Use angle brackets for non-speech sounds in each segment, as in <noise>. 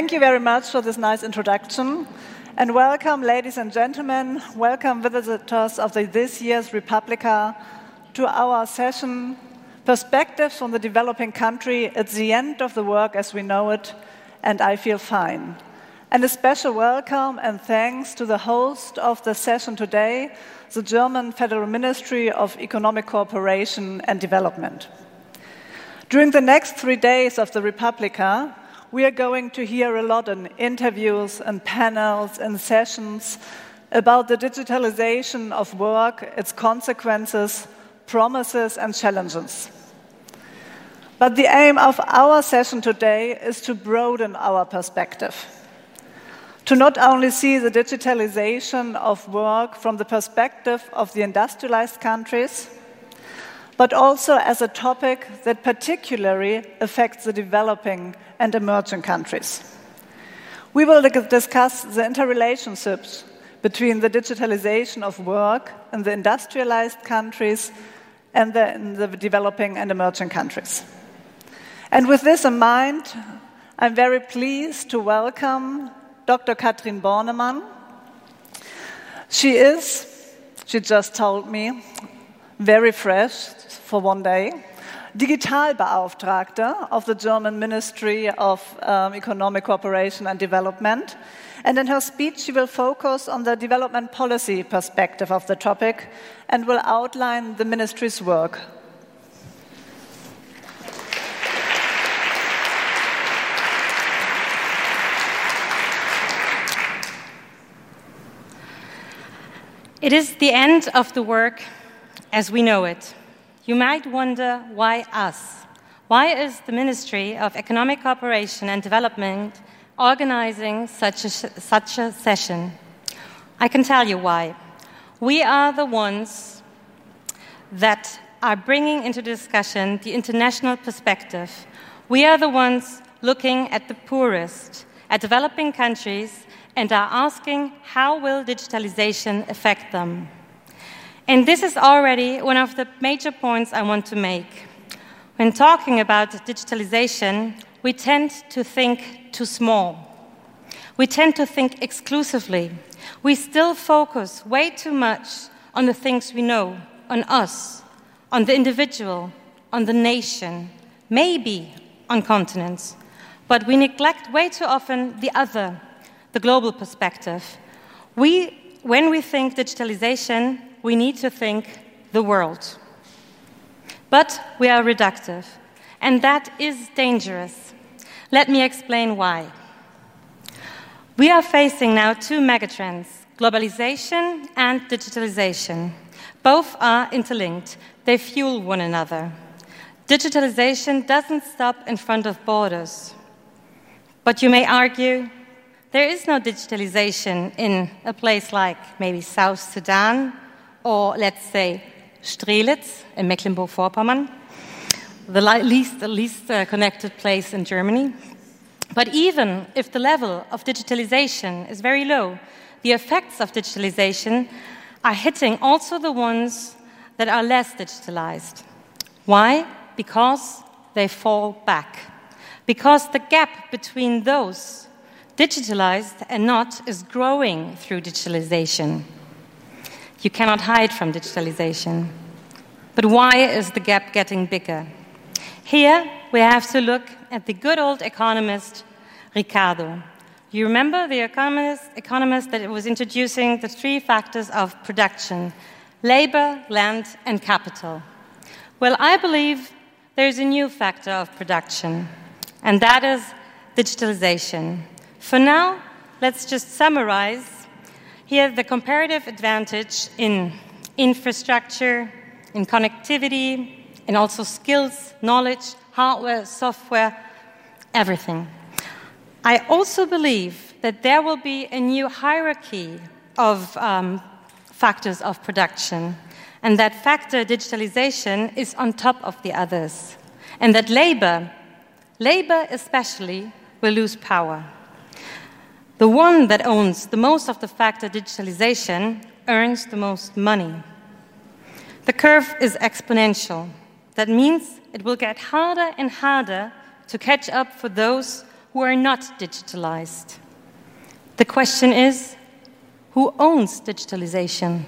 Thank you very much for this nice introduction. And welcome, ladies and gentlemen, welcome visitors of the, this year's Republica to our session, Perspectives on the Developing Country at the End of the Work as We Know It, and I Feel Fine. And a special welcome and thanks to the host of the session today, the German Federal Ministry of Economic Cooperation and Development. During the next three days of the Republica, we are going to hear a lot in interviews and panels and sessions about the digitalization of work, its consequences, promises, and challenges. But the aim of our session today is to broaden our perspective. To not only see the digitalization of work from the perspective of the industrialized countries, but also as a topic that particularly affects the developing and emerging countries. We will discuss the interrelationships between the digitalization of work in the industrialized countries and the, in the developing and emerging countries. And with this in mind, I'm very pleased to welcome Dr. Katrin Bornemann. She is, she just told me, very fresh for one day, Digitalbeauftragte of the German Ministry of um, Economic Cooperation and Development. And in her speech, she will focus on the development policy perspective of the topic and will outline the ministry's work. It is the end of the work as we know it. You might wonder why us? Why is the Ministry of Economic Cooperation and Development organizing such a, such a session? I can tell you why. We are the ones that are bringing into discussion the international perspective. We are the ones looking at the poorest, at developing countries, and are asking how will digitalization affect them? And this is already one of the major points I want to make. When talking about digitalization, we tend to think too small. We tend to think exclusively. We still focus way too much on the things we know, on us, on the individual, on the nation, maybe on continents. But we neglect way too often the other, the global perspective. We, when we think digitalization, we need to think the world. But we are reductive, and that is dangerous. Let me explain why. We are facing now two megatrends globalization and digitalization. Both are interlinked, they fuel one another. Digitalization doesn't stop in front of borders. But you may argue there is no digitalization in a place like maybe South Sudan or let's say Strelitz in Mecklenburg-Vorpommern, the least, the least uh, connected place in Germany. But even if the level of digitalization is very low, the effects of digitalization are hitting also the ones that are less digitalized. Why? Because they fall back. Because the gap between those digitalized and not is growing through digitalization. You cannot hide from digitalization. But why is the gap getting bigger? Here, we have to look at the good old economist Ricardo. You remember the economist, economist that was introducing the three factors of production labor, land, and capital. Well, I believe there's a new factor of production, and that is digitalization. For now, let's just summarize here, the comparative advantage in infrastructure, in connectivity, and also skills, knowledge, hardware, software, everything. I also believe that there will be a new hierarchy of um, factors of production, and that factor digitalization is on top of the others, and that labor, labor especially, will lose power. The one that owns the most of the factor digitalization earns the most money. The curve is exponential. That means it will get harder and harder to catch up for those who are not digitalized. The question is who owns digitalization?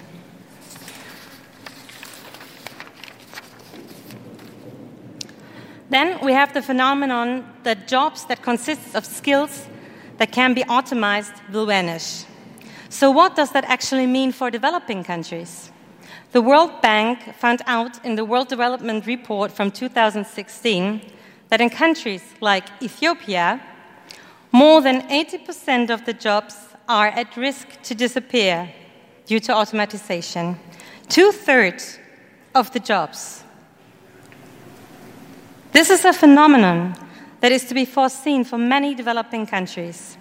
Then we have the phenomenon that jobs that consist of skills that can be automized will vanish. So, what does that actually mean for developing countries? The World Bank found out in the World Development Report from 2016 that in countries like Ethiopia, more than 80% of the jobs are at risk to disappear due to automatization. Two thirds of the jobs this is a phenomenon that is to be foreseen for many developing countries.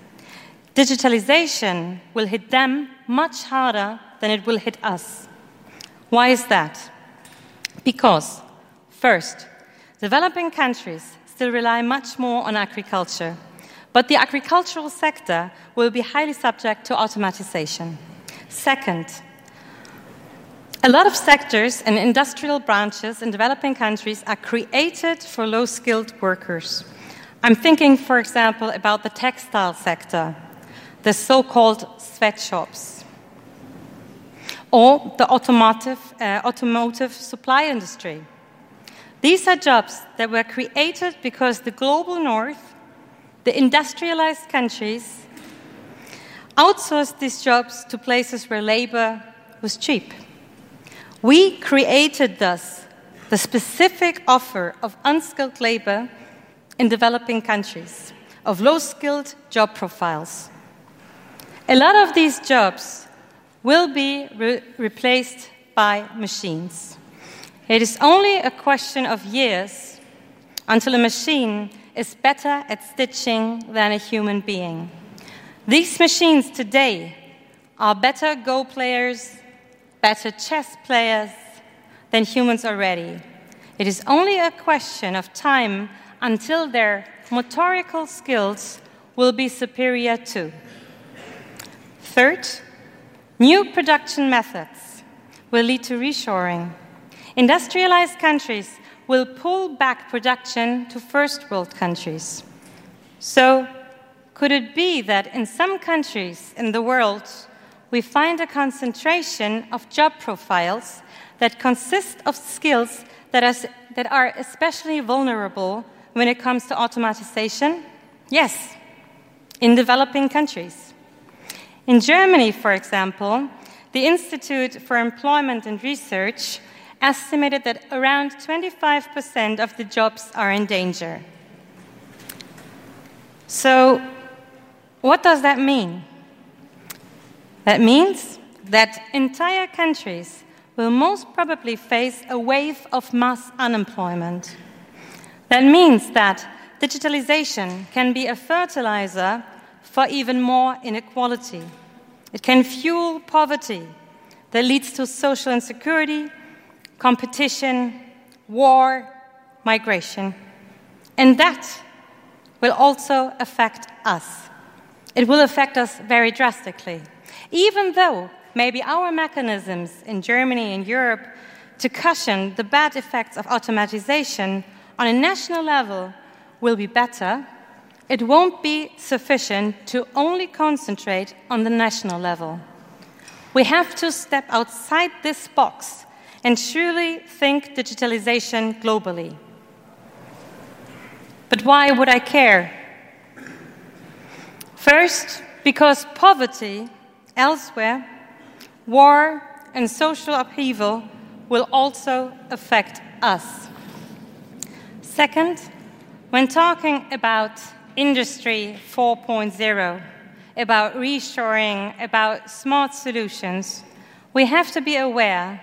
Digitalization will hit them much harder than it will hit us. Why is that? Because, first, developing countries still rely much more on agriculture, but the agricultural sector will be highly subject to automatization. Second, a lot of sectors and industrial branches in developing countries are created for low skilled workers. I'm thinking, for example, about the textile sector, the so called sweatshops, or the automotive, uh, automotive supply industry. These are jobs that were created because the global north, the industrialized countries, outsourced these jobs to places where labor was cheap. We created thus the specific offer of unskilled labor in developing countries, of low skilled job profiles. A lot of these jobs will be re replaced by machines. It is only a question of years until a machine is better at stitching than a human being. These machines today are better Go players better chess players than humans already. It is only a question of time until their motorical skills will be superior too. Third, new production methods will lead to reshoring. Industrialized countries will pull back production to first world countries. So, could it be that in some countries in the world, we find a concentration of job profiles that consist of skills that are, that are especially vulnerable when it comes to automatization? Yes, in developing countries. In Germany, for example, the Institute for Employment and Research estimated that around 25% of the jobs are in danger. So, what does that mean? That means that entire countries will most probably face a wave of mass unemployment. That means that digitalization can be a fertilizer for even more inequality. It can fuel poverty that leads to social insecurity, competition, war, migration. And that will also affect us. It will affect us very drastically even though maybe our mechanisms in Germany and Europe to cushion the bad effects of automatization on a national level will be better, it won't be sufficient to only concentrate on the national level. We have to step outside this box and truly think digitalization globally. But why would I care? First, because poverty Elsewhere, war and social upheaval will also affect us. Second, when talking about Industry 4.0, about reshoring, about smart solutions, we have to be aware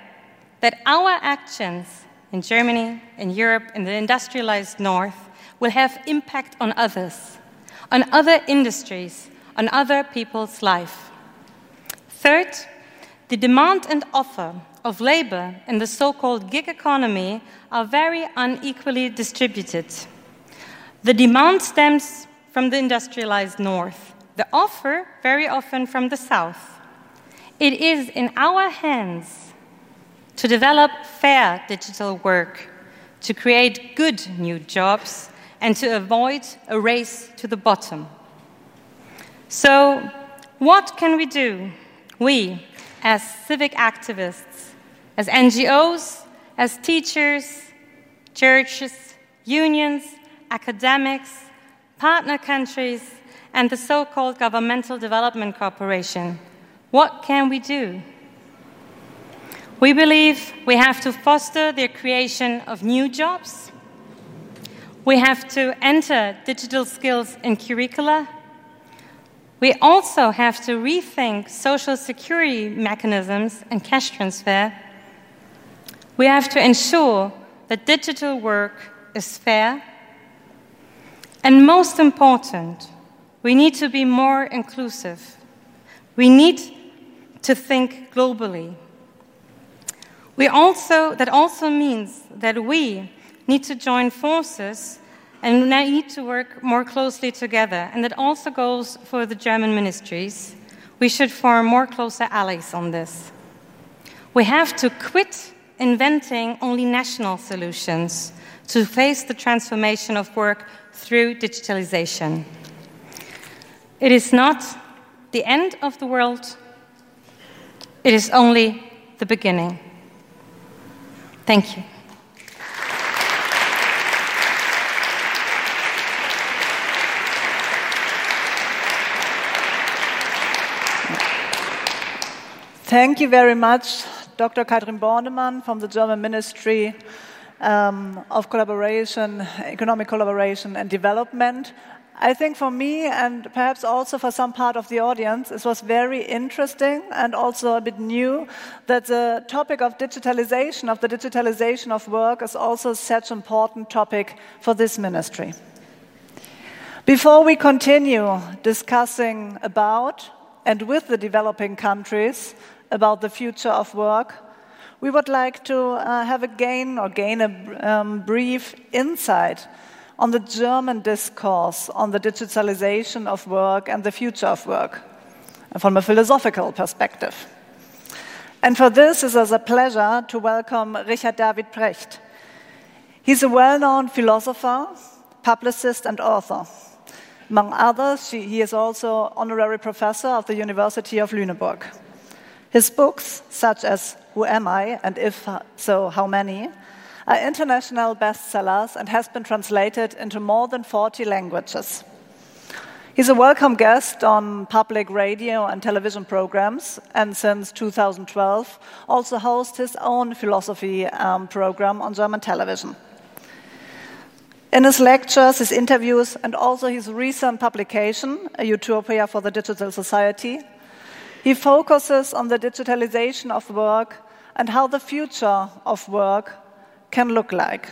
that our actions in Germany, in Europe, in the industrialized North will have impact on others, on other industries, on other people's life. Third, the demand and offer of labor in the so called gig economy are very unequally distributed. The demand stems from the industrialized north, the offer very often from the south. It is in our hands to develop fair digital work, to create good new jobs, and to avoid a race to the bottom. So, what can we do? We, as civic activists, as NGOs, as teachers, churches, unions, academics, partner countries, and the so called Governmental Development Corporation. What can we do? We believe we have to foster the creation of new jobs. We have to enter digital skills in curricula. We also have to rethink social security mechanisms and cash transfer. We have to ensure that digital work is fair. And most important, we need to be more inclusive. We need to think globally. We also, that also means that we need to join forces and we need to work more closely together. And that also goes for the German ministries. We should form more closer allies on this. We have to quit inventing only national solutions to face the transformation of work through digitalization. It is not the end of the world, it is only the beginning. Thank you. Thank you very much, Dr. Katrin Bornemann from the German Ministry um, of Collaboration, Economic Collaboration and Development. I think for me, and perhaps also for some part of the audience, it was very interesting and also a bit new that the topic of digitalization, of the digitalization of work, is also such an important topic for this ministry. Before we continue discussing about and with the developing countries about the future of work, we would like to uh, have a gain or gain a um, brief insight on the German discourse on the digitalization of work and the future of work from a philosophical perspective. And for this, it is a pleasure to welcome Richard David Precht. He's a well known philosopher, publicist, and author. Among others, he is also honorary professor of the University of Lüneburg. His books, such as Who Am I and If So, How Many, are international bestsellers and has been translated into more than 40 languages. He's a welcome guest on public radio and television programs, and since 2012 also hosts his own philosophy um, program on German television. In his lectures, his interviews, and also his recent publication, A Utopia for the Digital Society, he focuses on the digitalization of work and how the future of work can look like.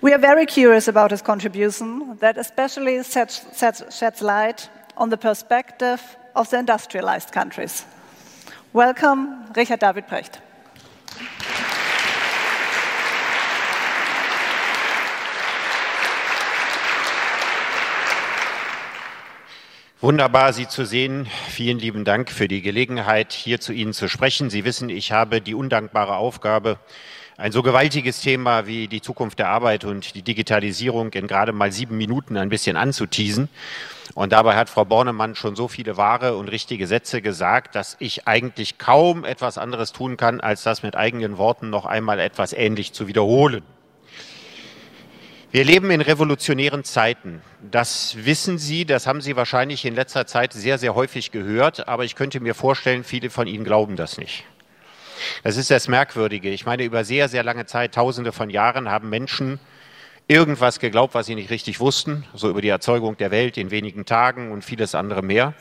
We are very curious about his contribution that especially sets, sets, sheds light on the perspective of the industrialized countries. Welcome, Richard David Precht. Wunderbar, Sie zu sehen. Vielen lieben Dank für die Gelegenheit, hier zu Ihnen zu sprechen. Sie wissen, ich habe die undankbare Aufgabe, ein so gewaltiges Thema wie die Zukunft der Arbeit und die Digitalisierung in gerade mal sieben Minuten ein bisschen anzuteasen. Und dabei hat Frau Bornemann schon so viele wahre und richtige Sätze gesagt, dass ich eigentlich kaum etwas anderes tun kann, als das mit eigenen Worten noch einmal etwas ähnlich zu wiederholen. Wir leben in revolutionären Zeiten. Das wissen Sie, das haben Sie wahrscheinlich in letzter Zeit sehr, sehr häufig gehört, aber ich könnte mir vorstellen, viele von Ihnen glauben das nicht. Das ist das Merkwürdige. Ich meine, über sehr, sehr lange Zeit, tausende von Jahren, haben Menschen irgendwas geglaubt, was sie nicht richtig wussten, so über die Erzeugung der Welt in wenigen Tagen und vieles andere mehr.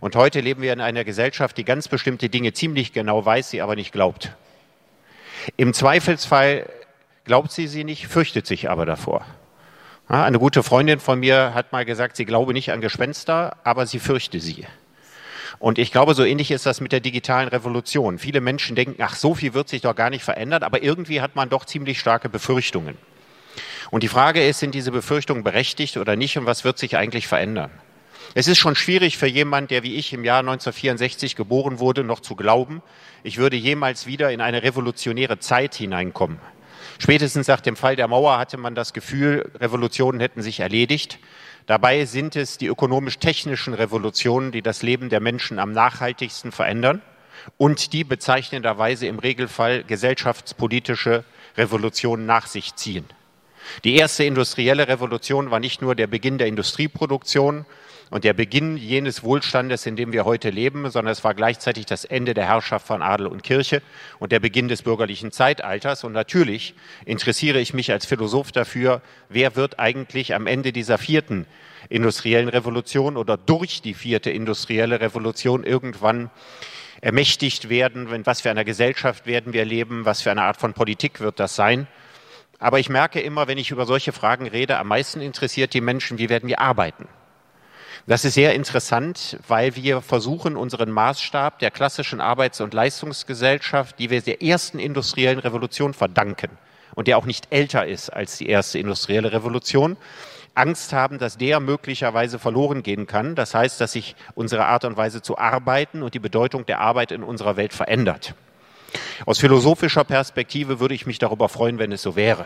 Und heute leben wir in einer Gesellschaft, die ganz bestimmte Dinge ziemlich genau weiß, sie aber nicht glaubt. Im Zweifelsfall glaubt sie sie nicht, fürchtet sich aber davor. Eine gute Freundin von mir hat mal gesagt, sie glaube nicht an Gespenster, aber sie fürchte sie. Und ich glaube, so ähnlich ist das mit der digitalen Revolution. Viele Menschen denken, ach, so viel wird sich doch gar nicht verändern, aber irgendwie hat man doch ziemlich starke Befürchtungen. Und die Frage ist, sind diese Befürchtungen berechtigt oder nicht und was wird sich eigentlich verändern? Es ist schon schwierig für jemanden, der wie ich im Jahr 1964 geboren wurde, noch zu glauben, ich würde jemals wieder in eine revolutionäre Zeit hineinkommen. Spätestens nach dem Fall der Mauer hatte man das Gefühl, Revolutionen hätten sich erledigt. Dabei sind es die ökonomisch-technischen Revolutionen, die das Leben der Menschen am nachhaltigsten verändern und die bezeichnenderweise im Regelfall gesellschaftspolitische Revolutionen nach sich ziehen. Die erste industrielle Revolution war nicht nur der Beginn der Industrieproduktion und der Beginn jenes Wohlstandes, in dem wir heute leben, sondern es war gleichzeitig das Ende der Herrschaft von Adel und Kirche und der Beginn des bürgerlichen Zeitalters. Und natürlich interessiere ich mich als Philosoph dafür, wer wird eigentlich am Ende dieser vierten industriellen Revolution oder durch die vierte industrielle Revolution irgendwann ermächtigt werden, in was für einer Gesellschaft werden wir leben, was für eine Art von Politik wird das sein. Aber ich merke immer, wenn ich über solche Fragen rede, am meisten interessiert die Menschen, wie werden wir arbeiten. Das ist sehr interessant, weil wir versuchen, unseren Maßstab der klassischen Arbeits- und Leistungsgesellschaft, die wir der ersten industriellen Revolution verdanken und der auch nicht älter ist als die erste industrielle Revolution, Angst haben, dass der möglicherweise verloren gehen kann. Das heißt, dass sich unsere Art und Weise zu arbeiten und die Bedeutung der Arbeit in unserer Welt verändert. Aus philosophischer Perspektive würde ich mich darüber freuen, wenn es so wäre.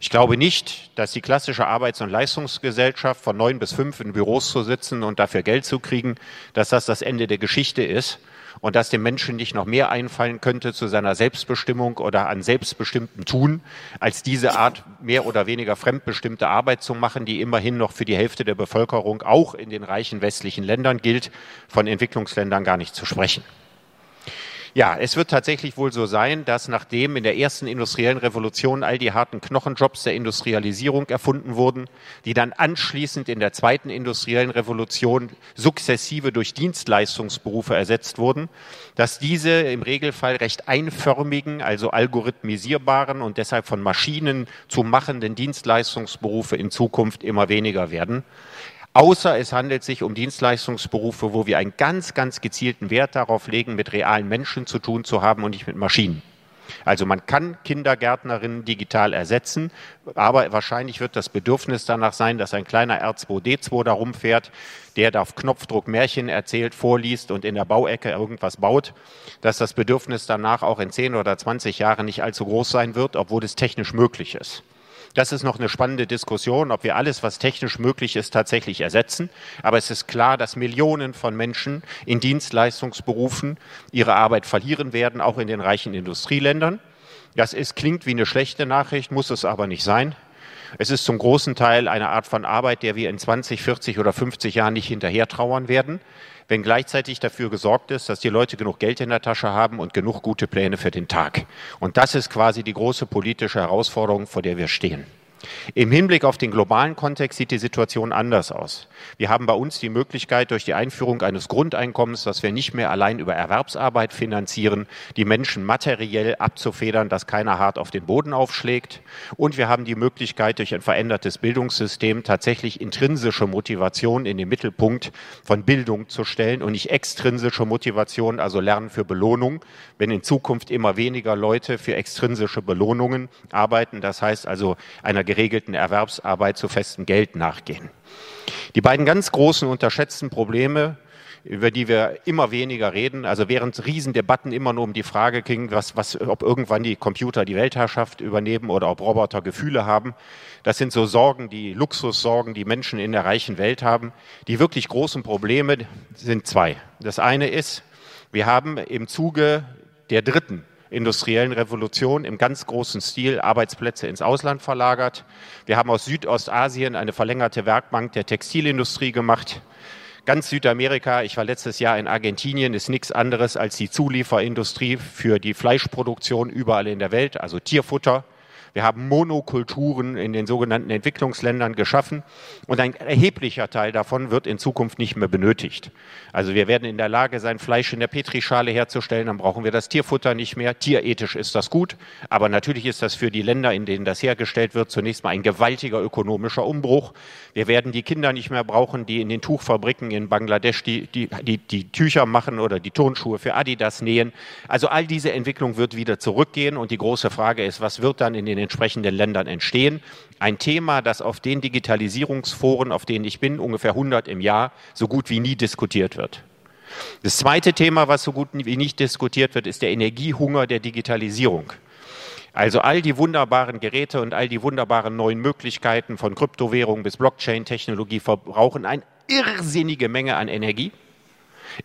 Ich glaube nicht, dass die klassische Arbeits- und Leistungsgesellschaft von neun bis fünf in Büros zu sitzen und dafür Geld zu kriegen, dass das das Ende der Geschichte ist, und dass dem Menschen nicht noch mehr einfallen könnte zu seiner Selbstbestimmung oder an selbstbestimmtem Tun, als diese Art mehr oder weniger fremdbestimmte Arbeit zu machen, die immerhin noch für die Hälfte der Bevölkerung auch in den reichen westlichen Ländern gilt, von Entwicklungsländern gar nicht zu sprechen. Ja, es wird tatsächlich wohl so sein, dass nachdem in der ersten industriellen Revolution all die harten Knochenjobs der Industrialisierung erfunden wurden, die dann anschließend in der zweiten industriellen Revolution sukzessive durch Dienstleistungsberufe ersetzt wurden, dass diese im Regelfall recht einförmigen, also algorithmisierbaren und deshalb von Maschinen zu machenden Dienstleistungsberufe in Zukunft immer weniger werden außer es handelt sich um Dienstleistungsberufe, wo wir einen ganz, ganz gezielten Wert darauf legen, mit realen Menschen zu tun zu haben und nicht mit Maschinen. Also man kann Kindergärtnerinnen digital ersetzen, aber wahrscheinlich wird das Bedürfnis danach sein, dass ein kleiner R2D2 da rumfährt, der da auf Knopfdruck Märchen erzählt, vorliest und in der Bauecke irgendwas baut, dass das Bedürfnis danach auch in 10 oder 20 Jahren nicht allzu groß sein wird, obwohl es technisch möglich ist. Das ist noch eine spannende Diskussion, ob wir alles, was technisch möglich ist, tatsächlich ersetzen. Aber es ist klar, dass Millionen von Menschen in Dienstleistungsberufen ihre Arbeit verlieren werden, auch in den reichen Industrieländern. Das ist, klingt wie eine schlechte Nachricht, muss es aber nicht sein. Es ist zum großen Teil eine Art von Arbeit, der wir in 20, 40 oder 50 Jahren nicht hinterher trauern werden, wenn gleichzeitig dafür gesorgt ist, dass die Leute genug Geld in der Tasche haben und genug gute Pläne für den Tag. Und das ist quasi die große politische Herausforderung, vor der wir stehen. Im Hinblick auf den globalen Kontext sieht die Situation anders aus. Wir haben bei uns die Möglichkeit, durch die Einführung eines Grundeinkommens, das wir nicht mehr allein über Erwerbsarbeit finanzieren, die Menschen materiell abzufedern, dass keiner hart auf den Boden aufschlägt. Und wir haben die Möglichkeit, durch ein verändertes Bildungssystem tatsächlich intrinsische Motivation in den Mittelpunkt von Bildung zu stellen und nicht extrinsische Motivation, also Lernen für Belohnung, wenn in Zukunft immer weniger Leute für extrinsische Belohnungen arbeiten. Das heißt also einer geregelten Erwerbsarbeit zu festem Geld nachgehen. Die beiden ganz großen unterschätzten Probleme, über die wir immer weniger reden, also während Riesendebatten immer nur um die Frage ging, was, was, ob irgendwann die Computer die Weltherrschaft übernehmen oder ob Roboter Gefühle haben, das sind so Sorgen, die Luxussorgen, die Menschen in der reichen Welt haben. Die wirklich großen Probleme sind zwei. Das eine ist, wir haben im Zuge der dritten industriellen Revolution im ganz großen Stil Arbeitsplätze ins Ausland verlagert. Wir haben aus Südostasien eine verlängerte Werkbank der Textilindustrie gemacht. Ganz Südamerika, ich war letztes Jahr in Argentinien, ist nichts anderes als die Zulieferindustrie für die Fleischproduktion überall in der Welt, also Tierfutter. Wir haben Monokulturen in den sogenannten Entwicklungsländern geschaffen und ein erheblicher Teil davon wird in Zukunft nicht mehr benötigt. Also wir werden in der Lage sein, Fleisch in der Petrischale herzustellen, dann brauchen wir das Tierfutter nicht mehr. Tierethisch ist das gut, aber natürlich ist das für die Länder, in denen das hergestellt wird, zunächst mal ein gewaltiger ökonomischer Umbruch. Wir werden die Kinder nicht mehr brauchen, die in den Tuchfabriken in Bangladesch die, die, die, die Tücher machen oder die Turnschuhe für Adidas nähen. Also all diese Entwicklung wird wieder zurückgehen und die große Frage ist, was wird dann in den entsprechenden Ländern entstehen. Ein Thema, das auf den Digitalisierungsforen, auf denen ich bin, ungefähr 100 im Jahr, so gut wie nie diskutiert wird. Das zweite Thema, was so gut wie nicht diskutiert wird, ist der Energiehunger der Digitalisierung. Also all die wunderbaren Geräte und all die wunderbaren neuen Möglichkeiten von Kryptowährung bis Blockchain-Technologie verbrauchen eine irrsinnige Menge an Energie.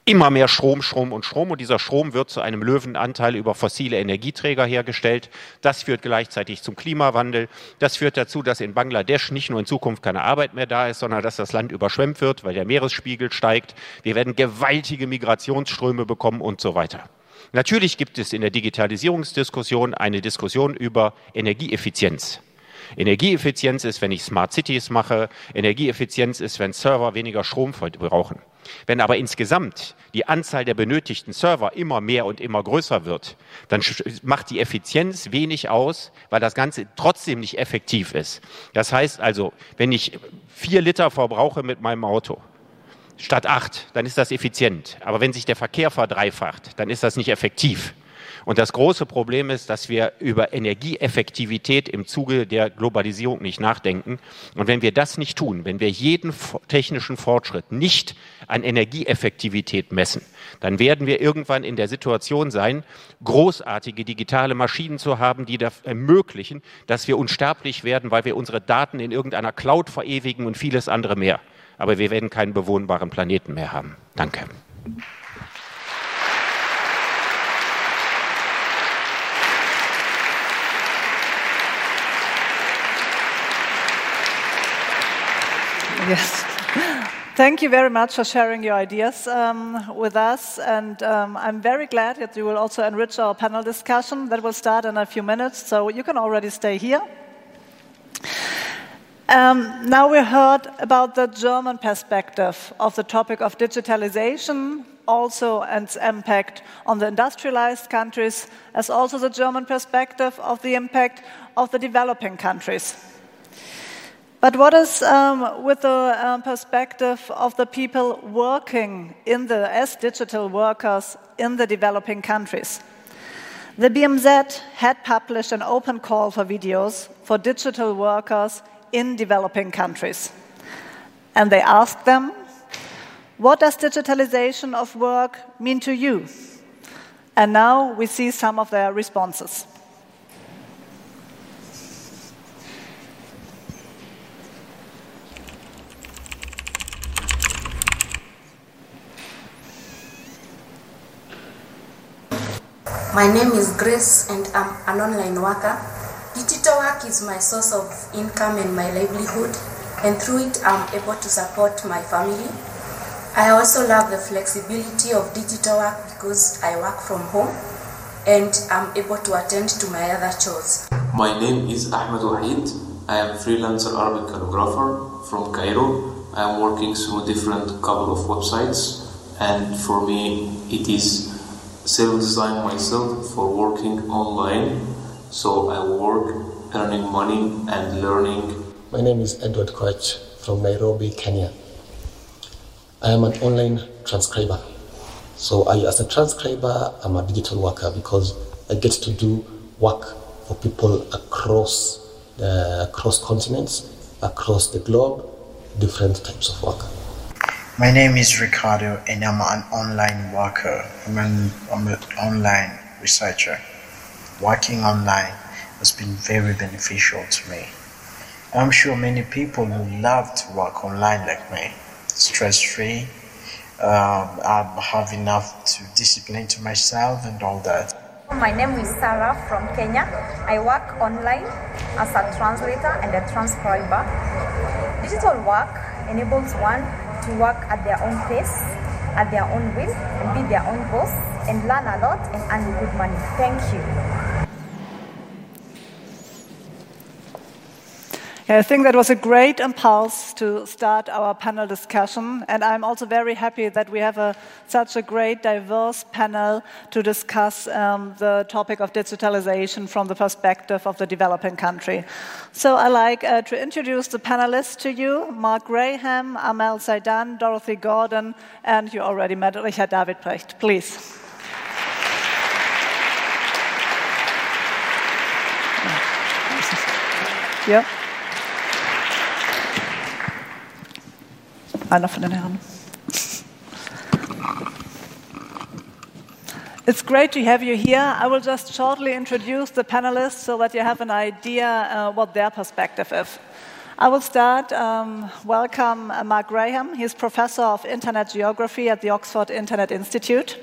Immer mehr Strom, Strom und Strom und dieser Strom wird zu einem Löwenanteil über fossile Energieträger hergestellt. Das führt gleichzeitig zum Klimawandel. Das führt dazu, dass in Bangladesch nicht nur in Zukunft keine Arbeit mehr da ist, sondern dass das Land überschwemmt wird, weil der Meeresspiegel steigt. Wir werden gewaltige Migrationsströme bekommen und so weiter. Natürlich gibt es in der Digitalisierungsdiskussion eine Diskussion über Energieeffizienz. Energieeffizienz ist, wenn ich Smart Cities mache. Energieeffizienz ist, wenn Server weniger Strom brauchen. Wenn aber insgesamt die Anzahl der benötigten Server immer mehr und immer größer wird, dann macht die Effizienz wenig aus, weil das Ganze trotzdem nicht effektiv ist. Das heißt also, wenn ich vier Liter verbrauche mit meinem Auto, statt acht, dann ist das effizient. Aber wenn sich der Verkehr verdreifacht, dann ist das nicht effektiv. Und das große Problem ist, dass wir über Energieeffektivität im Zuge der Globalisierung nicht nachdenken. Und wenn wir das nicht tun, wenn wir jeden technischen Fortschritt nicht an Energieeffektivität messen, dann werden wir irgendwann in der Situation sein, großartige digitale Maschinen zu haben, die das ermöglichen, dass wir unsterblich werden, weil wir unsere Daten in irgendeiner Cloud verewigen und vieles andere mehr aber wir werden keinen bewohnbaren Planeten mehr haben. Danke. Yes. Thank you very much for sharing your ideas um, with us. And um, I'm very glad that you will also enrich our panel discussion that will start in a few minutes. So you can already stay here. Um, now we heard about the German perspective of the topic of digitalization, also and its impact on the industrialized countries, as also the German perspective of the impact of the developing countries. But what is um, with the um, perspective of the people working in the, as digital workers in the developing countries? The BMZ had published an open call for videos for digital workers in developing countries. And they asked them, What does digitalization of work mean to you? And now we see some of their responses. My name is Grace, and I'm an online worker Digital work is my source of income and my livelihood, and through it, I'm able to support my family. I also love the flexibility of digital work because I work from home and I'm able to attend to my other chores. My name is Ahmed Wahid. I am freelancer Arabic calligrapher from Cairo. I am working through different couple of websites and for me it is self-design myself for working online so I work earning money and learning. My name is Edward Koch from Nairobi, Kenya. I am an online transcriber. So I, as a transcriber, I'm a digital worker because I get to do work for people across the, across continents, across the globe, different types of work. My name is Ricardo, and I'm an online worker. I'm an, I'm an online researcher working online has been very beneficial to me. I'm sure many people would love to work online like me, stress free. Um, I have enough to discipline to myself and all that. My name is Sarah from Kenya. I work online as a translator and a transcriber. Digital work enables one to work at their own pace, at their own will, and be their own boss, and learn a lot and earn good money. Thank you. I think that was a great impulse to start our panel discussion, and I'm also very happy that we have a, such a great, diverse panel to discuss um, the topic of digitalization from the perspective of the developing country. So I'd like uh, to introduce the panelists to you Mark Graham, Amel Saidane, Dorothy Gordon, and you already met Richard David Precht. Please. <laughs> Yeah. Einer von den Herren. It's great to have you here. I will just shortly introduce the panelists so that you have an idea uh, what their perspective is. I will start. Um, welcome uh, Mark Graham. He's professor of Internet Geography at the Oxford Internet Institute.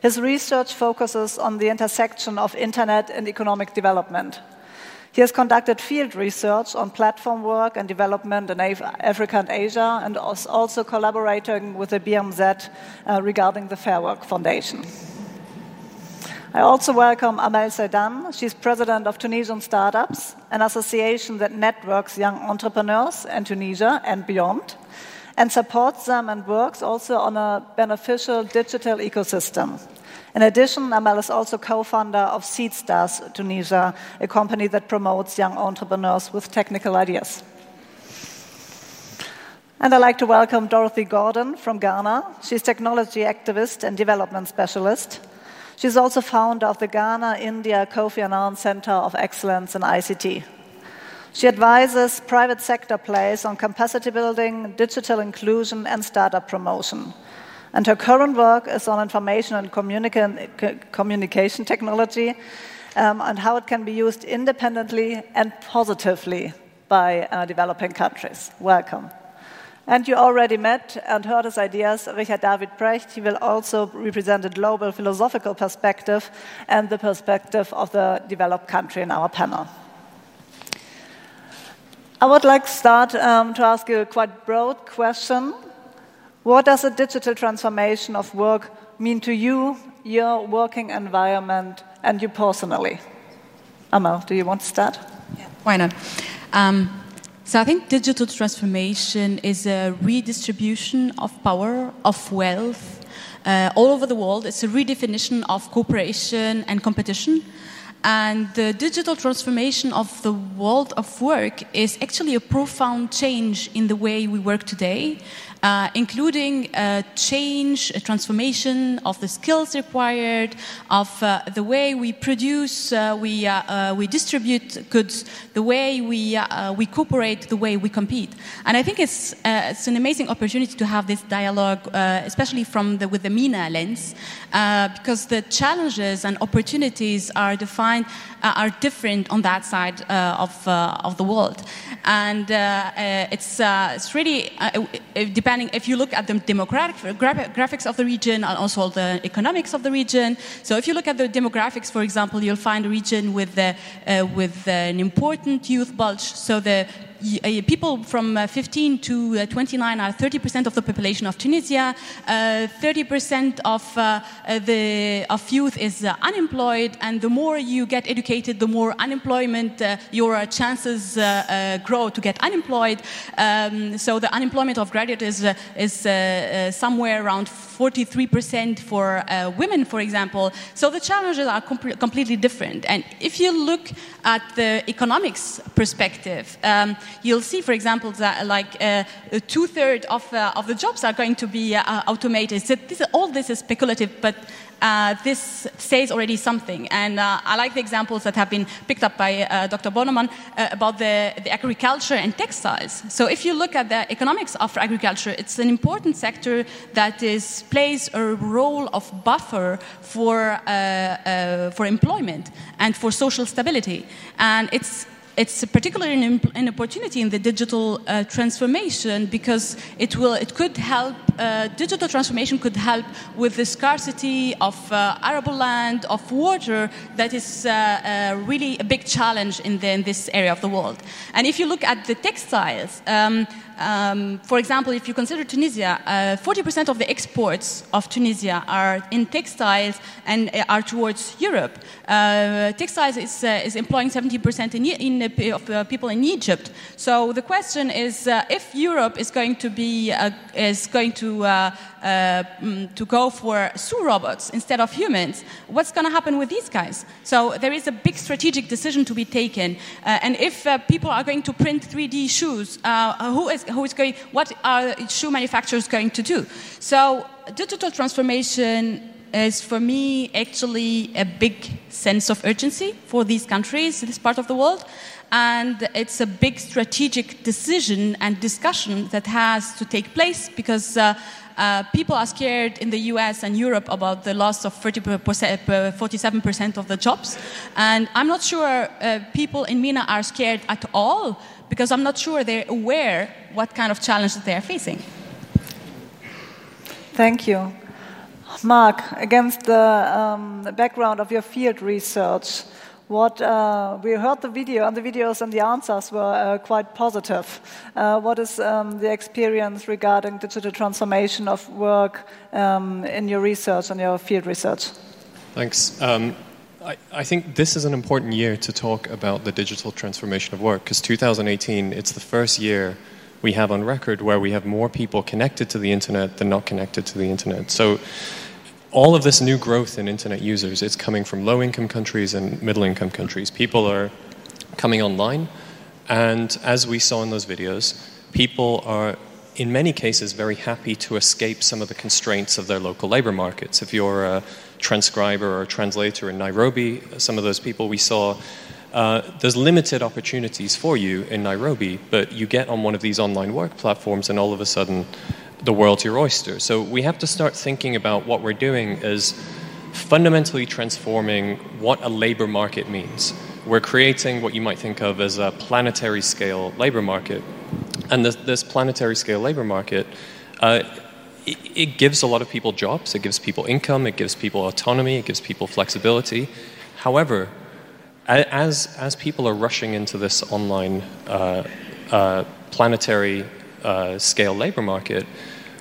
His research focuses on the intersection of Internet and economic development. He has conducted field research on platform work and development in Africa and Asia, and is also collaborating with the BMZ uh, regarding the Fair Work Foundation. I also welcome Amel Saidane. She's president of Tunisian Startups, an association that networks young entrepreneurs in Tunisia and beyond, and supports them and works also on a beneficial digital ecosystem. In addition, Amel is also co founder of SeedStars Tunisia, a company that promotes young entrepreneurs with technical ideas. And I'd like to welcome Dorothy Gordon from Ghana. She's technology activist and development specialist. She's also founder of the Ghana India Kofi Annan Center of Excellence in ICT. She advises private sector players on capacity building, digital inclusion, and startup promotion. And her current work is on information and communica communication technology um, and how it can be used independently and positively by uh, developing countries. Welcome. And you already met and heard his ideas, Richard David Precht. He will also represent a global philosophical perspective and the perspective of the developed country in our panel. I would like to start um, to ask you a quite broad question. What does a digital transformation of work mean to you, your working environment, and you personally? Amel, do you want to start? Yeah, why not? Um, so I think digital transformation is a redistribution of power, of wealth uh, all over the world. It's a redefinition of cooperation and competition. And the digital transformation of the world of work is actually a profound change in the way we work today uh, including a change, transformation of the skills required, of uh, the way we produce, uh, we, uh, uh, we distribute goods, the way we, uh, we cooperate, the way we compete. And I think it's, it's an amazing opportunity to have this dialogue, especially from the, with the MENA lens, because the challenges and opportunities are defined, are different on that side of, of the world. And it's, it's really, it depends depending if you look at the demographic graphics of the region and also the economics of the region. So if you look at the demographics, for example, you'll find a region with, uh, with an important youth bulge. So the uh, Uh, people from uh, 15 to uh, 29 are 30% of the population of Tunisia. Uh, 30% of uh, the of youth is unemployed, and the more you get educated, the more unemployment your chances grow to get unemployed. Um, so the unemployment of graduates is, is somewhere around 43% for women, for example. So the challenges are com completely different. And if you look at the economics perspective, um, you'll see, for example, that like uh, two thirds of, uh, of the jobs are going to be uh, automated. So this, all this is speculative, but uh, this says already something. And uh, I like the examples that have been picked up by uh, Dr. Bornemann uh, about the, the, agriculture and textiles. So if you look at the economics of agriculture, it's an important sector that is, plays a role of buffer for, for employment and for social stability. And it's it's particularly an, an, opportunity in the digital uh, transformation because it will it could help uh, digital transformation could help with the scarcity of uh, arable land of water that is uh, uh, really a big challenge in, the, in, this area of the world. And if you look at the textiles um, um, for example, if you consider Tunisia, 40% uh, of the exports of Tunisia are in textiles and uh, are towards Europe. Uh, textiles is, uh, is employing 70% in, in uh, of people in Egypt. So the question is, if Europe is going to be is going to mm, to go for Sue robots instead of humans, what's going to happen with these guys? So there is a big strategic decision to be taken. and if people are going to print 3D shoes, who is who is going, what are shoe manufacturers going to do? So digital transformation is for me actually a big sense of urgency for these countries, this part of the world. And it's a big strategic decision and discussion that has to take place because uh, Uh, people are scared in the US and Europe about the loss of 30%, 47% of the jobs. And I'm not sure uh, people in MENA are scared at all because I'm not sure they're aware what kind of challenges they are facing. Thank you. Mark, against the um, background of your field research, what uh, we heard the video and the videos and the answers were uh, quite positive. Uh, what is um, the experience regarding digital transformation of work um, in your research and your field research? Thanks. Um, I, I, think this is an important year to talk about the digital transformation of work because 2018, it's the first year we have on record where we have more people connected to the internet than not connected to the internet. So all of this new growth in internet users it's coming from low income countries and middle income countries. People are coming online, and as we saw in those videos, people are in many cases very happy to escape some of the constraints of their local labor markets. If you're a transcriber or a translator in Nairobi, some of those people we saw, uh, there's limited opportunities for you in Nairobi, but you get on one of these online work platforms, and all of a sudden, the world's your oyster. So we have to start thinking about what we're doing as fundamentally transforming what a labor market means. We're creating what you might think of as a planetary scale labor market. And this, this planetary scale labor market, uh, it, it gives a lot of people jobs, it gives people income, it gives people autonomy, it gives people flexibility. However, as, as people are rushing into this online uh, uh, planetary uh, scale labor market,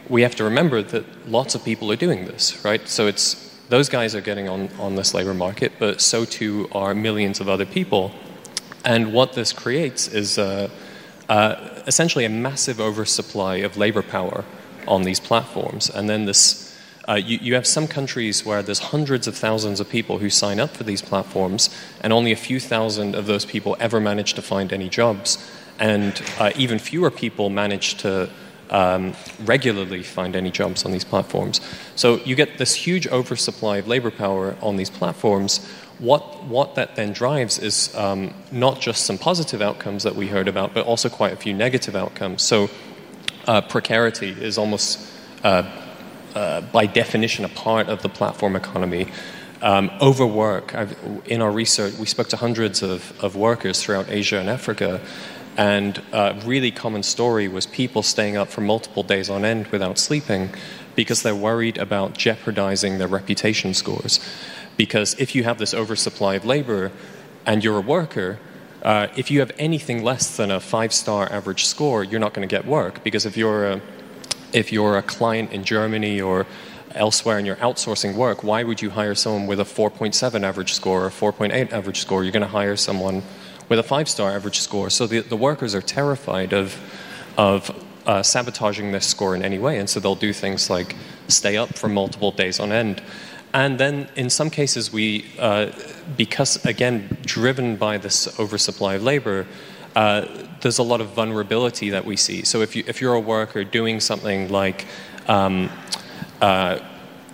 we have to remember that lots of people are doing this, right? So it's those guys are getting on, on this labor market, but so too are millions of other people. And what this creates is uh, uh, essentially a massive oversupply of labor power on these platforms. And then this, uh, you, you have some countries where there's hundreds of thousands of people who sign up for these platforms, and only a few thousand of those people ever manage to find any jobs. And uh, even fewer people manage to um, regularly find any jobs on these platforms. So you get this huge oversupply of labor power on these platforms. What, what that then drives is um, not just some positive outcomes that we heard about, but also quite a few negative outcomes. So uh, precarity is almost, uh, uh, by definition, a part of the platform economy. Um, overwork. I've, in our research, we spoke to hundreds of, of workers throughout Asia and Africa, and a really common story was people staying up for multiple days on end without sleeping because they're worried about jeopardizing their reputation scores. Because if you have this oversupply of labor and you're a worker, uh, if you have anything less than a five star average score, you're not going to get work. Because if you're a, if you're a client in Germany or elsewhere and you're outsourcing work, why would you hire someone with a 4.7 average score or 4.8 average score? You're going to hire someone with a five star average score. So the, the workers are terrified of, of uh, sabotaging this score in any way. And so they'll do things like stay up for multiple days on end. And then in some cases, we, uh, because again, driven by this oversupply of labor, uh, there's a lot of vulnerability that we see. So if, you, if you're a worker doing something like um, uh,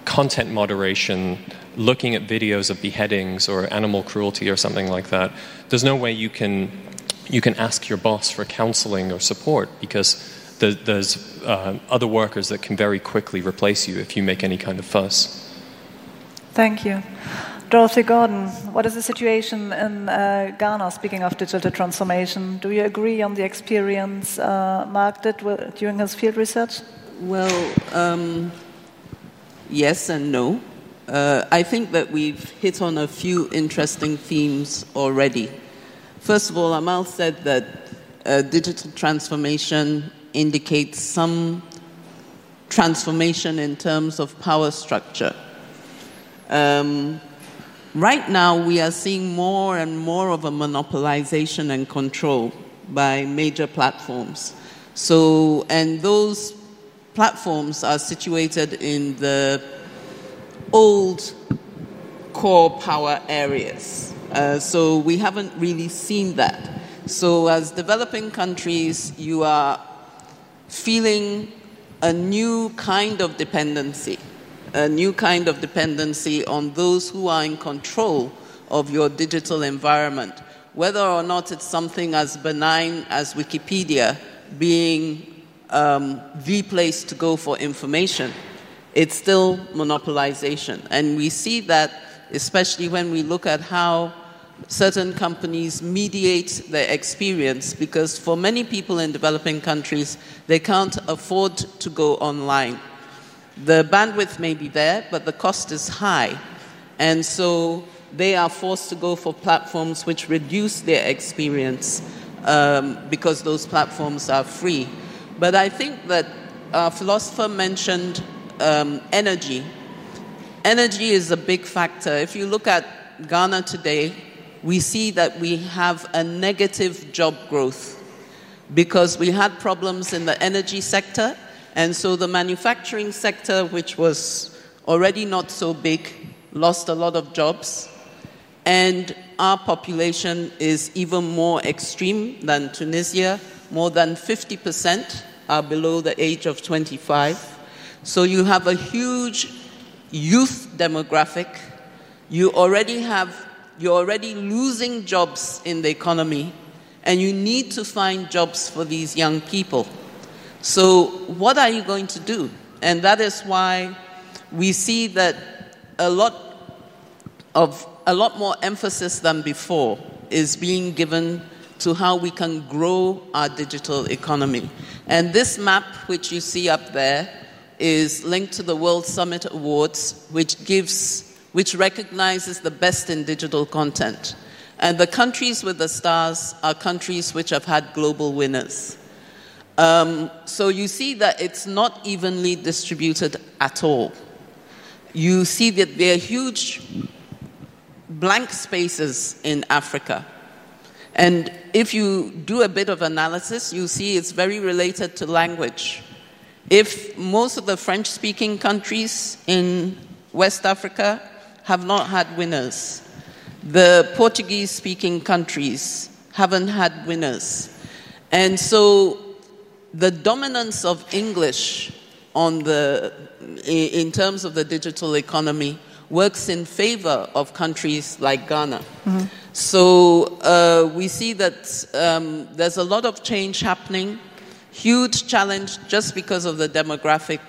content moderation, looking at videos of beheadings or animal cruelty or something like that, there's no way you can, you can ask your boss for counseling or support because there's uh, other workers that can very quickly replace you if you make any kind of fuss. Thank you. Dorothy Gordon, what is the situation in uh, Ghana, speaking of digital transformation? Do you agree on the experience uh, Mark did during his field research? Well, um, yes and no. Uh, I think that we've hit on a few interesting themes already. First of all, Amel said that uh, digital transformation indicates some transformation in terms of power structure. Um, right now, we are seeing more and more of a monopolization and control by major platforms. So, and those platforms are situated in the old core power areas. Uh, so we haven't really seen that. So, as developing countries, you are feeling a new kind of dependency, a new kind of dependency on those who are in control of your digital environment, whether or not it's something as benign as Wikipedia being um, the place to go for information. It's still monopolization. And we see that especially when we look at how certain companies mediate their experience because for many people in developing countries, they can't afford to go online. The bandwidth may be there, but the cost is high. And so they are forced to go for platforms which reduce their experience um, because those platforms are free. But I think that our philosopher mentioned um, energy. Energy is a big factor. If you look at Ghana today, we see that we have a negative job growth because we had problems in the energy sector, and so the manufacturing sector, which was already not so big, lost a lot of jobs. And our population is even more extreme than Tunisia. More than 50% are below the age of 25. So you have a huge youth demographic. You already have, you're already losing jobs in the economy, and you need to find jobs for these young people. So, what are you going to do? And that is why we see that a lot of a lot more emphasis than before is being given to how we can grow our digital economy. And this map, which you see up there, is linked to the World Summit Awards, which gives, which recognizes the best in digital content. And the countries with the stars are countries which have had global winners. Um, so you see that it's not evenly distributed at all. You see that there are huge blank spaces in Africa. And if you do a bit of analysis, you see it's very related to language. If most of the French speaking countries in West Africa have not had winners, the Portuguese speaking countries haven't had winners. And so the dominance of English on the, in terms of the digital economy works in favor of countries like Ghana. Mm-hmm. So uh, we see that um, there's a lot of change happening, huge challenge just because of the demographic.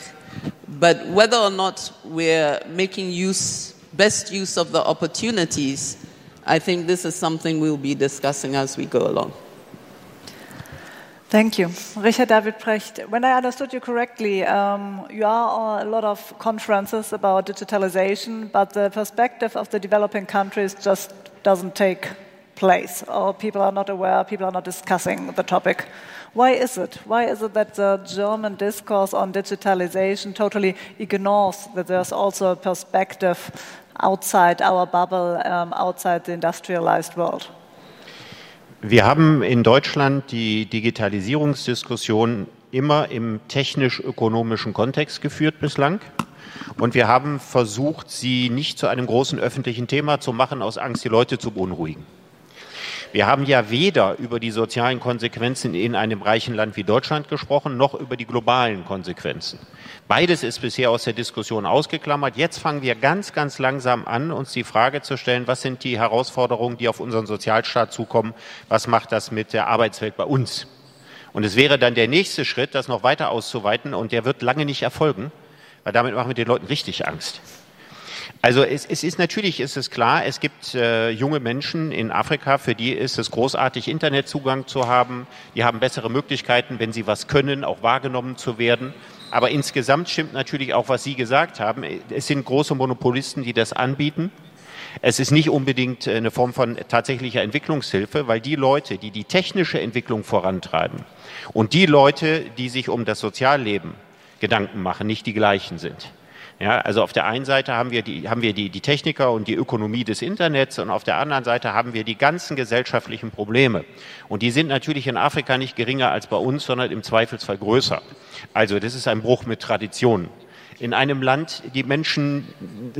But whether or not we're making use, best use of the opportunities, I think this is something we'll be discussing as we go along. Thank you. Richard David Precht, when I understood you correctly, um, you are on a lot of conferences about digitalization, but the perspective of the developing countries just doesn't take place, or people are not aware, people are not discussing the topic. Why is it? Why is it that the German discourse on digitalization totally ignores that there's also a perspective outside our bubble, um, outside the industrialized world? Wir haben in Deutschland die Digitalisierungsdiskussion immer im technisch-ökonomischen Kontext geführt bislang. Und wir haben versucht, sie nicht zu einem großen öffentlichen Thema zu machen, aus Angst, die Leute zu beunruhigen. Wir haben ja weder über die sozialen Konsequenzen in einem reichen Land wie Deutschland gesprochen, noch über die globalen Konsequenzen. Beides ist bisher aus der Diskussion ausgeklammert. Jetzt fangen wir ganz, ganz langsam an, uns die Frage zu stellen, was sind die Herausforderungen, die auf unseren Sozialstaat zukommen? Was macht das mit der Arbeitswelt bei uns? Und es wäre dann der nächste Schritt, das noch weiter auszuweiten, und der wird lange nicht erfolgen, weil damit machen wir den Leuten richtig Angst. Also es, es, ist natürlich ist es klar, es gibt äh, junge Menschen in Afrika, für die ist es großartig, Internetzugang zu haben. Die haben bessere Möglichkeiten, wenn sie was können, auch wahrgenommen zu werden. Aber insgesamt stimmt natürlich auch, was Sie gesagt haben. Es sind große Monopolisten, die das anbieten. Es ist nicht unbedingt eine Form von tatsächlicher Entwicklungshilfe, weil die Leute, die die technische Entwicklung vorantreiben und die Leute, die sich um das Sozialleben Gedanken machen, nicht die gleichen sind. Ja, also auf der einen Seite haben wir, die, haben wir die, die Techniker und die Ökonomie des Internets und auf der anderen Seite haben wir die ganzen gesellschaftlichen Probleme. Und die sind natürlich in Afrika nicht geringer als bei uns, sondern im Zweifelsfall größer. Also das ist ein Bruch mit Traditionen. In einem Land die Menschen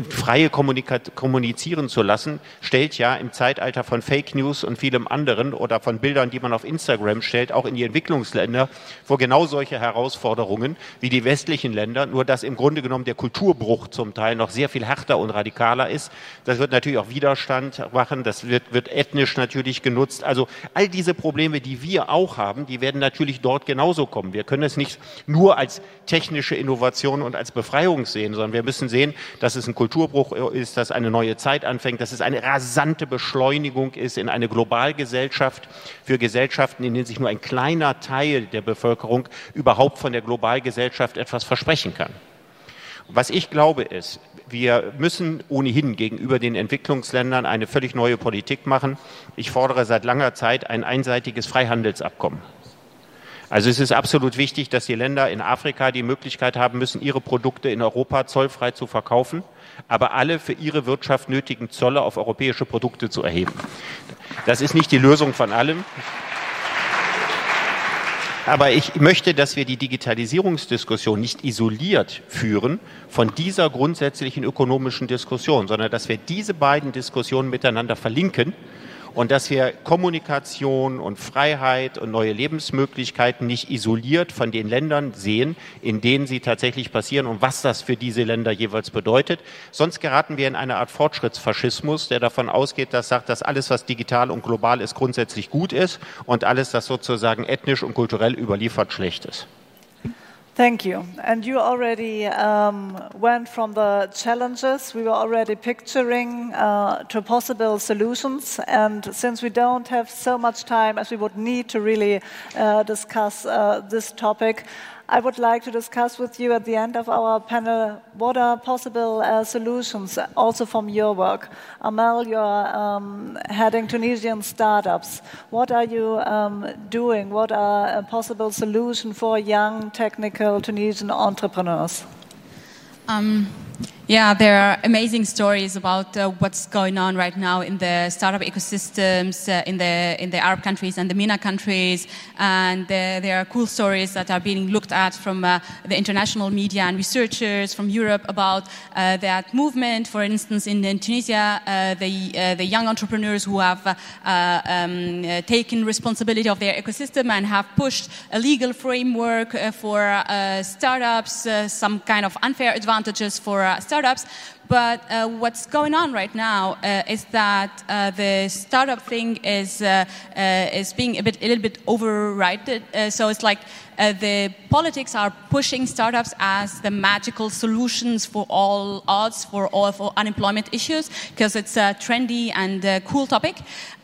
freie kommunizieren zu lassen, stellt ja im Zeitalter von Fake News und vielem anderen oder von Bildern, die man auf Instagram stellt, auch in die Entwicklungsländer vor genau solche Herausforderungen wie die westlichen Länder, nur dass im Grunde genommen der Kulturbruch zum Teil noch sehr viel härter und radikaler ist. Das wird natürlich auch Widerstand machen, das wird, wird ethnisch natürlich genutzt. Also all diese Probleme, die wir auch haben, die werden natürlich dort genauso kommen. Wir können es nicht nur als technische Innovation und als Befreiung sehen, sondern wir müssen sehen, dass es ein Kulturbruch ist, dass eine neue Zeit anfängt, dass es eine rasante Beschleunigung ist in eine Globalgesellschaft für Gesellschaften, in denen sich nur ein kleiner Teil der Bevölkerung überhaupt von der Globalgesellschaft etwas versprechen kann. Was ich glaube ist, wir müssen ohnehin gegenüber den Entwicklungsländern eine völlig neue Politik machen. Ich fordere seit langer Zeit ein einseitiges Freihandelsabkommen. Also es ist absolut wichtig, dass die Länder in Afrika die Möglichkeit haben müssen, ihre Produkte in Europa zollfrei zu verkaufen, aber alle für ihre Wirtschaft nötigen Zolle auf europäische Produkte zu erheben. Das ist nicht die Lösung von allem. Aber ich möchte, dass wir die Digitalisierungsdiskussion nicht isoliert führen von dieser grundsätzlichen ökonomischen Diskussion, sondern dass wir diese beiden Diskussionen miteinander verlinken und dass wir Kommunikation und Freiheit und neue Lebensmöglichkeiten nicht isoliert von den Ländern sehen, in denen sie tatsächlich passieren und was das für diese Länder jeweils bedeutet. Sonst geraten wir in eine Art Fortschrittsfaschismus, der davon ausgeht, dass sagt, dass alles, was digital und global ist, grundsätzlich gut ist und alles, das sozusagen ethnisch und kulturell überliefert, schlecht ist. Thank you. And you already um, went from the challenges, we were already picturing uh, to possible solutions. And since we don't have so much time as we would need to really uh, discuss uh, this topic, I would like to discuss with you at the end of our panel what are possible uh, solutions also from your work. Amel, you're um, heading Tunisian startups. What are you um, doing? What are a possible solution for young technical Tunisian entrepreneurs? Um, yeah, there are amazing stories about uh, what's going on right now in the startup ecosystems uh, in the in the Arab countries and the MENA countries, and uh, there are cool stories that are being looked at from uh, the international media and researchers from Europe about uh, that movement. For instance, in, in Tunisia, uh, the the young entrepreneurs who have um, taken responsibility of their ecosystem and have pushed a legal framework for startups, some kind of unfair advantages for startups startups. But uh, what's going on right now uh, is that uh, the startup thing is uh, uh, is being a bit a little bit overridden. Uh, so it's like the politics are pushing startups as the magical solutions for all odds for all for unemployment issues because it's a trendy and cool topic.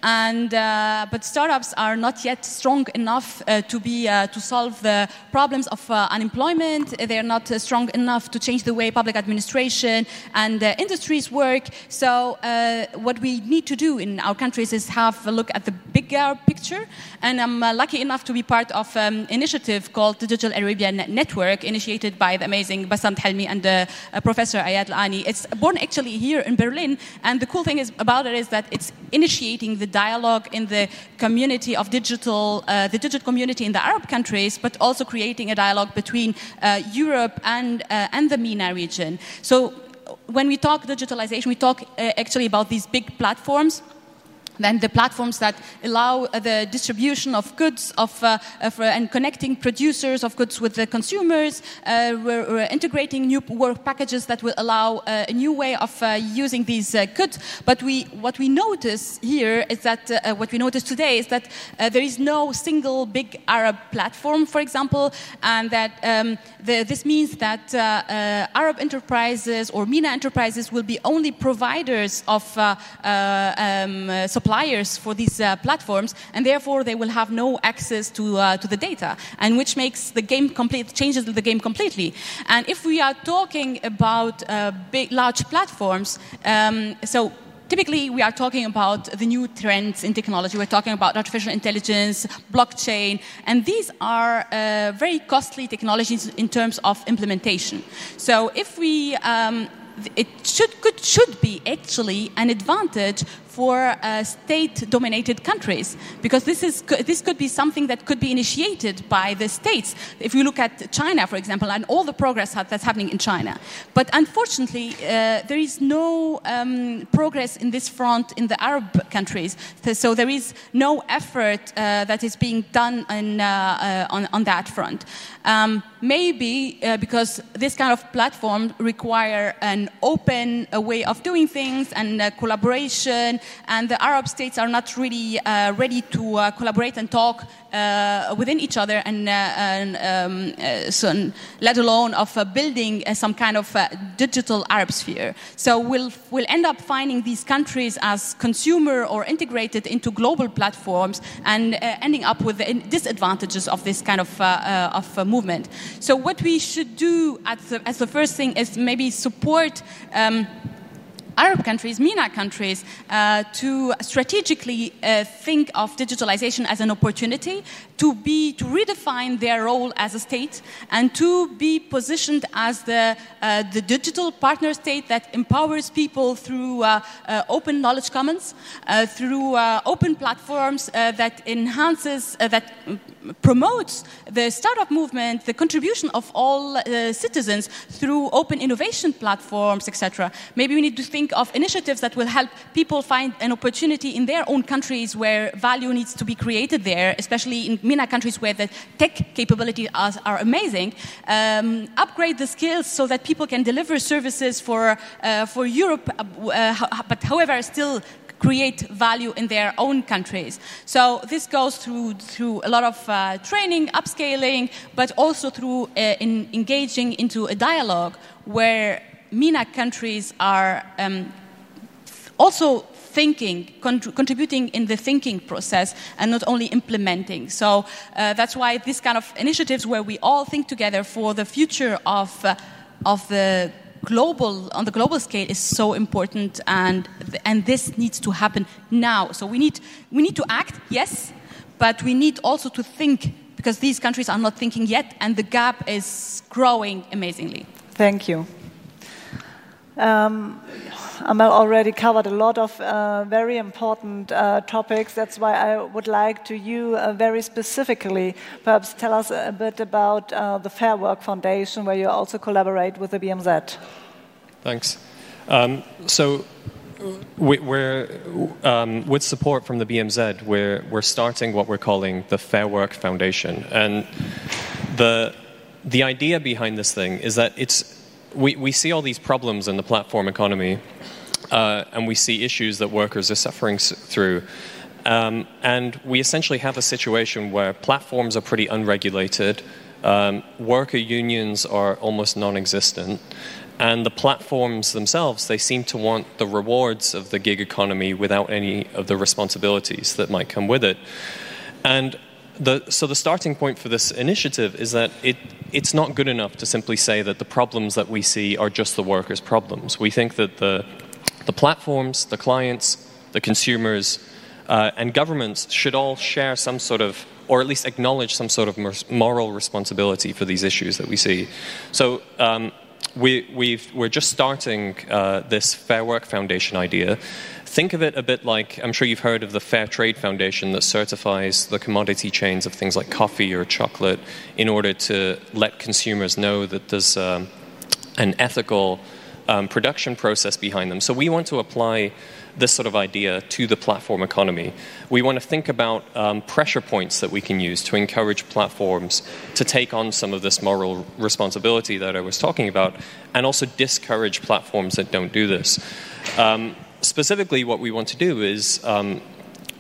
And but startups are not yet strong enough to be to solve the problems of unemployment. They are not strong enough to change the way public administration and uh, industries work. So uh, what we need to do in our countries is have a look at the bigger picture. And I'm uh, lucky enough to be part of um, initiative called Digital Arabian Network, initiated by the amazing Bassam Helmi and uh, Professor Ayad Al-Ani. It's born actually here in Berlin. And the cool thing is about it is that it's initiating the dialogue in the community of digital, uh, the digital community in the Arab countries, but also creating a dialogue between uh, Europe and, and the MENA region. So when we talk digitalization, we talk uh, actually about these big platforms then the platforms that allow uh, the distribution of goods of, uh, of, uh, and connecting producers of goods with the consumers. Uh, we're, we're, integrating new work packages that will allow uh, a new way of uh, using these goods. But we, what we notice here is that what we notice today is that there is no single big Arab platform, for example, and that um, the, this means that Arab enterprises or MENA enterprises will be only providers of um, suppliers for these uh, platforms, and therefore they will have no access to, uh, to the data, and which makes the game complete, changes the game completely. And if we are talking about uh, big, large platforms, um, so typically we are talking about the new trends in technology. We're talking about artificial intelligence, blockchain, and these are uh, very costly technologies in terms of implementation. So if we um, it should could should be actually an advantage for uh, state-dominated countries because this is this could be something that could be initiated by the states. If you look at China, for example, and all the progress that's happening in China, but unfortunately, uh, there is no um, progress in this front in the Arab countries. So there is no effort uh, that is being done in, uh, uh, on, on that front. Um, maybe uh, because this kind of platform require an open way of doing things and collaboration and the Arab states are not really uh, ready to uh, collaborate and talk uh, within each other, and, uh, and um, uh, so, let alone of building some kind of digital Arab sphere. So we'll we'll end up finding these countries as consumer or integrated into global platforms, and ending up with the disadvantages of this kind of of movement. So what we should do the, as the first thing is maybe support. Um, Arab countries, MENA countries, uh, to strategically uh, think of digitalization as an opportunity to be to redefine their role as a state and to be positioned as the uh, the digital partner state that empowers people through uh, uh, open knowledge commons, uh, through open platforms that enhances that promotes the startup movement, the contribution of all uh, citizens through open innovation platforms, etc. Maybe we need to think of initiatives that will help people find an opportunity in their own countries where value needs to be created there, especially in MENA countries where the tech capabilities are, are amazing. Um, upgrade the skills so that people can deliver services for, uh, for Europe, uh, but however, still create value in their own countries. So this goes through, through a lot of uh, training, upscaling, but also through uh, in engaging into a dialogue where MENA countries are um, also thinking, contributing in the thinking process and not only implementing. So uh, that's why this kind of initiatives where we all think together for the future of, uh, of the global on the global scale is so important and and this needs to happen now. So we need we need to act yes but we need also to think because these countries are not thinking yet and the gap is growing amazingly. Thank you um, Amel already covered a lot of uh, very important uh, topics. That's why I would like to you uh, very specifically perhaps tell us a bit about uh, the Fair Work Foundation, where you also collaborate with the BMZ. Thanks. Um, so, we, are um, with support from the BMZ, we're, we're starting what we're calling the Fair Work Foundation. And the, the idea behind this thing is that it's we, we see all these problems in the platform economy, uh, and we see issues that workers are suffering through. Um, and we essentially have a situation where platforms are pretty unregulated, um, worker unions are almost non existent, and the platforms themselves, they seem to want the rewards of the gig economy without any of the responsibilities that might come with it. And the, so the starting point for this initiative is that it, it's not good enough to simply say that the problems that we see are just the workers' problems. We think that the, the platforms, the clients, the consumers, uh, and governments should all share some sort of, or at least acknowledge some sort of moral responsibility for these issues that we see. So um, we, we are just starting uh, this Fair Work Foundation idea. Think of it a bit like I'm sure you've heard of the Fair Trade Foundation that certifies the commodity chains of things like coffee or chocolate in order to let consumers know that there's um, an ethical um, production process behind them. So we want to apply this sort of idea to the platform economy. We want to think about um, pressure points that we can use to encourage platforms to take on some of this moral responsibility that I was talking about, and also discourage platforms that don't do this. Um, specifically, what we want to do is um,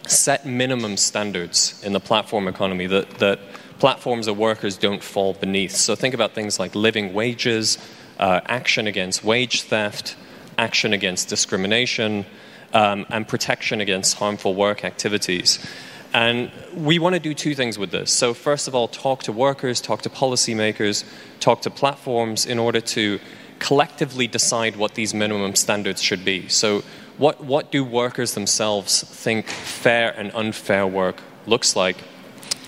set minimum standards in the platform economy that, that platforms or workers don't fall beneath. So think about things like living wages, uh, action against wage theft, action against discrimination, um, and protection against harmful work activities. And we want to do two things with this. So, first of all, talk to workers, talk to policymakers, talk to platforms in order to collectively decide what these minimum standards should be. So, what, what do workers themselves think fair and unfair work looks like?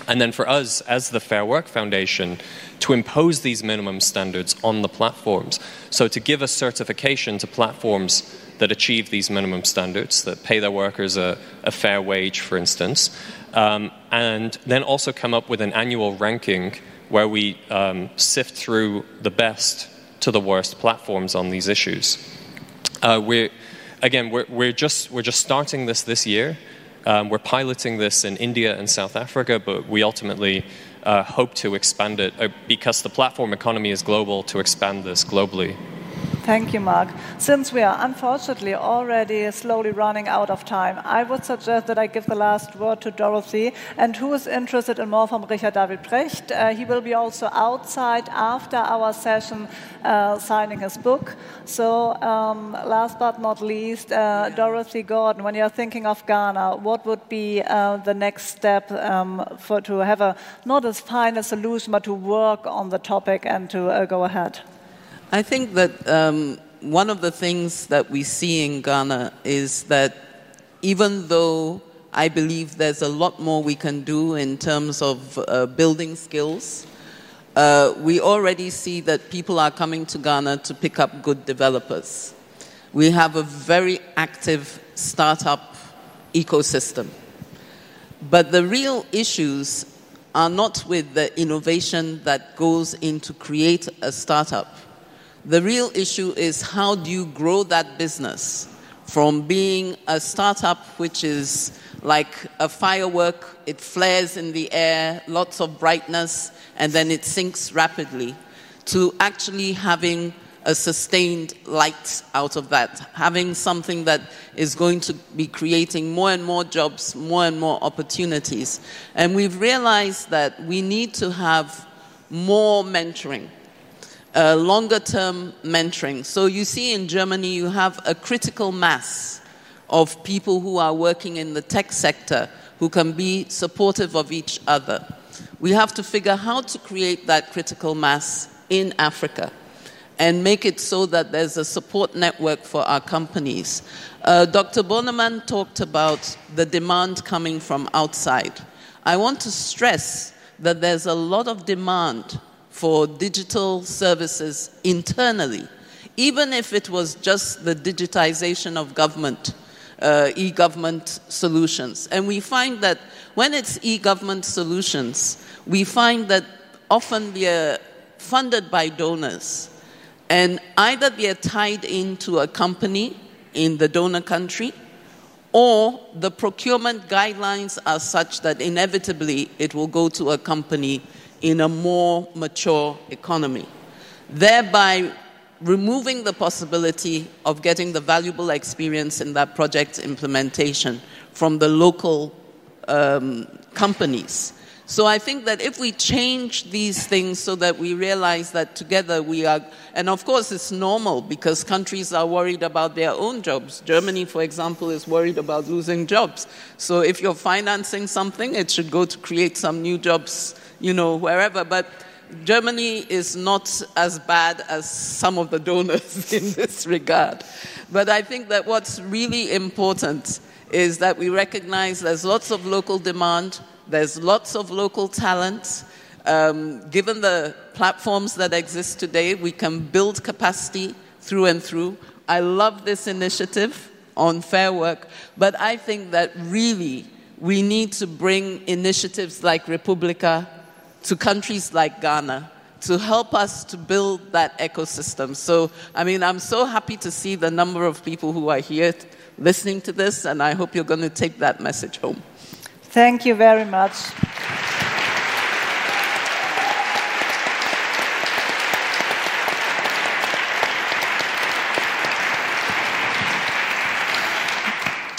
And then for us, as the Fair Work Foundation, to impose these minimum standards on the platforms. So, to give a certification to platforms that achieve these minimum standards, that pay their workers a, a fair wage, for instance, um, and then also come up with an annual ranking where we um, sift through the best to the worst platforms on these issues. Uh, we're, again, we're, we're, just, we're just starting this this year. Um, we're piloting this in India and South Africa, but we ultimately uh, hope to expand it uh, because the platform economy is global to expand this globally. Thank you, Mark. Since we are unfortunately already slowly running out of time, I would suggest that I give the last word to Dorothy. And who is interested in more from Richard David Precht? Uh, he will be also outside after our session uh, signing his book. So, um, last but not least, uh, Dorothy Gordon, when you're thinking of Ghana, what would be uh, the next step um, for to have a not as fine a solution, but to work on the topic and to uh, go ahead? I think that um, one of the things that we see in Ghana is that even though I believe there's a lot more we can do in terms of uh, building skills, uh, we already see that people are coming to Ghana to pick up good developers. We have a very active startup ecosystem. But the real issues are not with the innovation that goes into create a startup the real issue is how do you grow that business from being a startup, which is like a firework, it flares in the air, lots of brightness, and then it sinks rapidly, to actually having a sustained light out of that, having something that is going to be creating more and more jobs, more and more opportunities. And we've realized that we need to have more mentoring uh, longer term mentoring. So you see in Germany, you have a critical mass of people who are working in the tech sector who can be supportive of each other. We have to figure how to create that critical mass in Africa and make it so that there's a support network for our companies. Uh, Dr. Bornemann talked about the demand coming from outside. I want to stress that there's a lot of demand for digital services internally, even if it was just the digitization of government, uh, e government solutions. And we find that when it's e government solutions, we find that often we are funded by donors. And either they are tied into a company in the donor country, or the procurement guidelines are such that inevitably it will go to a company in a more mature economy, thereby removing the possibility of getting the valuable experience in that project implementation from the local um, companies. So I think that if we change these things so that we realize that together we are, and of course it's normal because countries are worried about their own jobs. Germany, for example, is worried about losing jobs. So if you're financing something, it should go to create some new jobs you know, wherever. But Germany is not as bad as some of the donors <laughs> in this regard. But I think that what's really important is that we recognize there's lots of local demand, there's lots of local talent. Um, given the platforms that exist today, we can build capacity through and through. I love this initiative on fair work, but I think that really we need to bring initiatives like Republica to countries like Ghana to help us to build that ecosystem. So, I mean, I'm so happy to see the number of people who are here listening to this, and I hope you're going to take that message home. Thank you very much.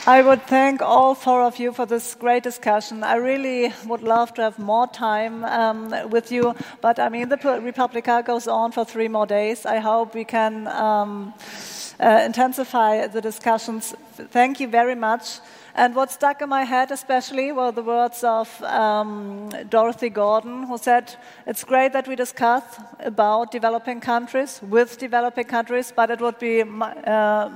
I would thank all four of you for this great discussion. I really would love to have more time um, with you, but I mean, the Republica goes on for three more days. I hope we can um, uh, intensify the discussions. Thank you very much. And what stuck in my head especially were the words of um, Dorothy Gordon, who said, It's great that we discuss about developing countries with developing countries, but it would be uh,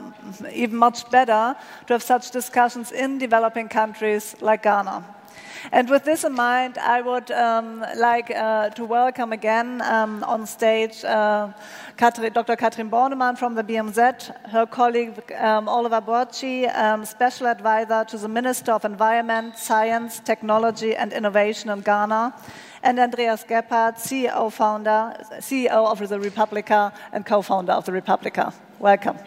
even much better to have such discussions in developing countries like Ghana. And with this in mind, I would um, like uh, to welcome again um, on stage uh, Dr. Katrin Bornemann from the BMZ, her colleague um, Oliver Borci, um, Special Advisor to the Minister of Environment, Science, Technology and Innovation in Ghana, and Andreas Gebhard, CEO, founder, CEO of the Republica and co-founder of the Republica. Welcome.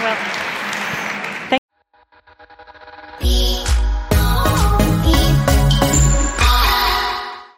Well,